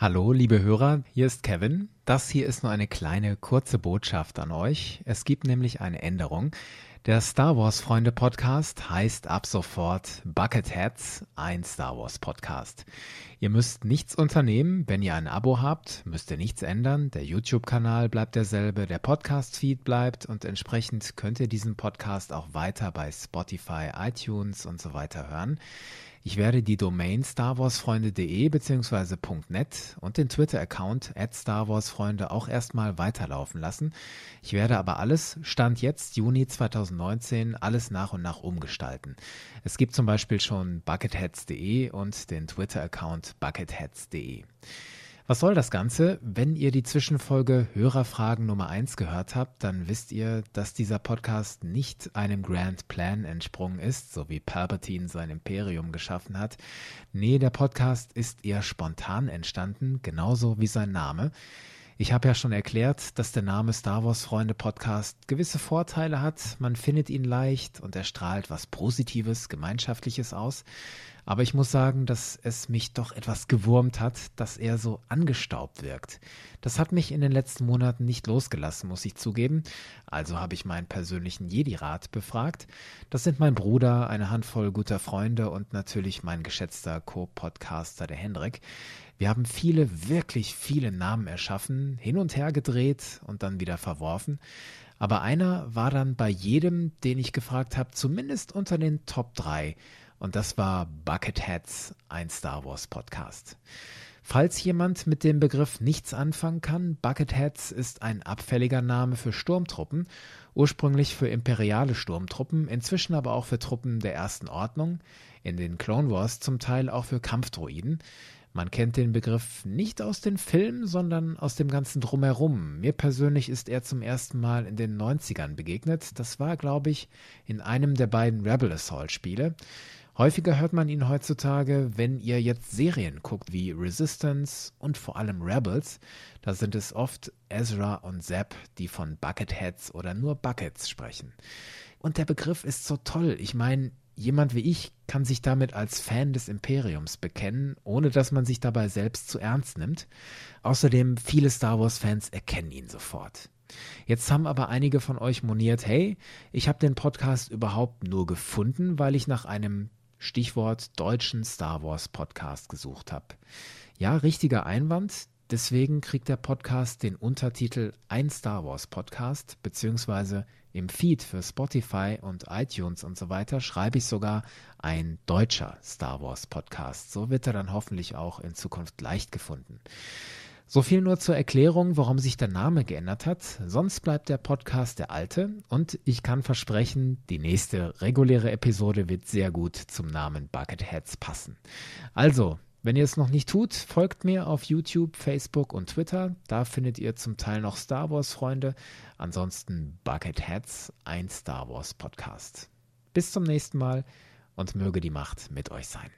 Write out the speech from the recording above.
Hallo, liebe Hörer, hier ist Kevin. Das hier ist nur eine kleine, kurze Botschaft an euch. Es gibt nämlich eine Änderung. Der Star Wars Freunde Podcast heißt ab sofort Bucketheads, ein Star Wars Podcast. Ihr müsst nichts unternehmen, wenn ihr ein Abo habt, müsst ihr nichts ändern. Der YouTube-Kanal bleibt derselbe, der Podcast-Feed bleibt und entsprechend könnt ihr diesen Podcast auch weiter bei Spotify, iTunes und so weiter hören. Ich werde die Domain starwarsfreunde.de bzw. .net und den Twitter-Account at starwarsfreunde auch erstmal weiterlaufen lassen. Ich werde aber alles, Stand jetzt, Juni 2019, alles nach und nach umgestalten. Es gibt zum Beispiel schon bucketheads.de und den Twitter-Account bucketheads.de. Was soll das Ganze? Wenn ihr die Zwischenfolge Hörerfragen Nummer 1 gehört habt, dann wisst ihr, dass dieser Podcast nicht einem Grand Plan entsprungen ist, so wie Palpatine sein Imperium geschaffen hat. Nee, der Podcast ist eher spontan entstanden, genauso wie sein Name. Ich habe ja schon erklärt, dass der Name Star Wars Freunde Podcast gewisse Vorteile hat. Man findet ihn leicht und er strahlt was Positives, Gemeinschaftliches aus. Aber ich muss sagen, dass es mich doch etwas gewurmt hat, dass er so angestaubt wirkt. Das hat mich in den letzten Monaten nicht losgelassen, muss ich zugeben. Also habe ich meinen persönlichen Jedi-Rat befragt. Das sind mein Bruder, eine Handvoll guter Freunde und natürlich mein geschätzter Co-Podcaster, der Hendrik. Wir haben viele, wirklich viele Namen erschaffen, hin und her gedreht und dann wieder verworfen. Aber einer war dann bei jedem, den ich gefragt habe, zumindest unter den Top 3. Und das war Bucketheads, ein Star Wars Podcast. Falls jemand mit dem Begriff nichts anfangen kann, Bucketheads ist ein abfälliger Name für Sturmtruppen, ursprünglich für imperiale Sturmtruppen, inzwischen aber auch für Truppen der ersten Ordnung, in den Clone Wars zum Teil auch für Kampfdroiden. Man kennt den Begriff nicht aus den Filmen, sondern aus dem ganzen Drumherum. Mir persönlich ist er zum ersten Mal in den 90ern begegnet. Das war, glaube ich, in einem der beiden Rebel Assault Spiele. Häufiger hört man ihn heutzutage, wenn ihr jetzt Serien guckt wie Resistance und vor allem Rebels. Da sind es oft Ezra und Zeb, die von Bucketheads oder nur Buckets sprechen. Und der Begriff ist so toll. Ich meine, Jemand wie ich kann sich damit als Fan des Imperiums bekennen, ohne dass man sich dabei selbst zu ernst nimmt. Außerdem viele Star Wars-Fans erkennen ihn sofort. Jetzt haben aber einige von euch moniert, hey, ich habe den Podcast überhaupt nur gefunden, weil ich nach einem Stichwort deutschen Star Wars Podcast gesucht habe. Ja, richtiger Einwand. Deswegen kriegt der Podcast den Untertitel Ein Star Wars Podcast, beziehungsweise im Feed für Spotify und iTunes und so weiter schreibe ich sogar ein deutscher Star Wars Podcast. So wird er dann hoffentlich auch in Zukunft leicht gefunden. So viel nur zur Erklärung, warum sich der Name geändert hat. Sonst bleibt der Podcast der alte und ich kann versprechen, die nächste reguläre Episode wird sehr gut zum Namen Bucketheads passen. Also, wenn ihr es noch nicht tut, folgt mir auf YouTube, Facebook und Twitter. Da findet ihr zum Teil noch Star Wars Freunde. Ansonsten Bucketheads, ein Star Wars Podcast. Bis zum nächsten Mal und möge die Macht mit euch sein.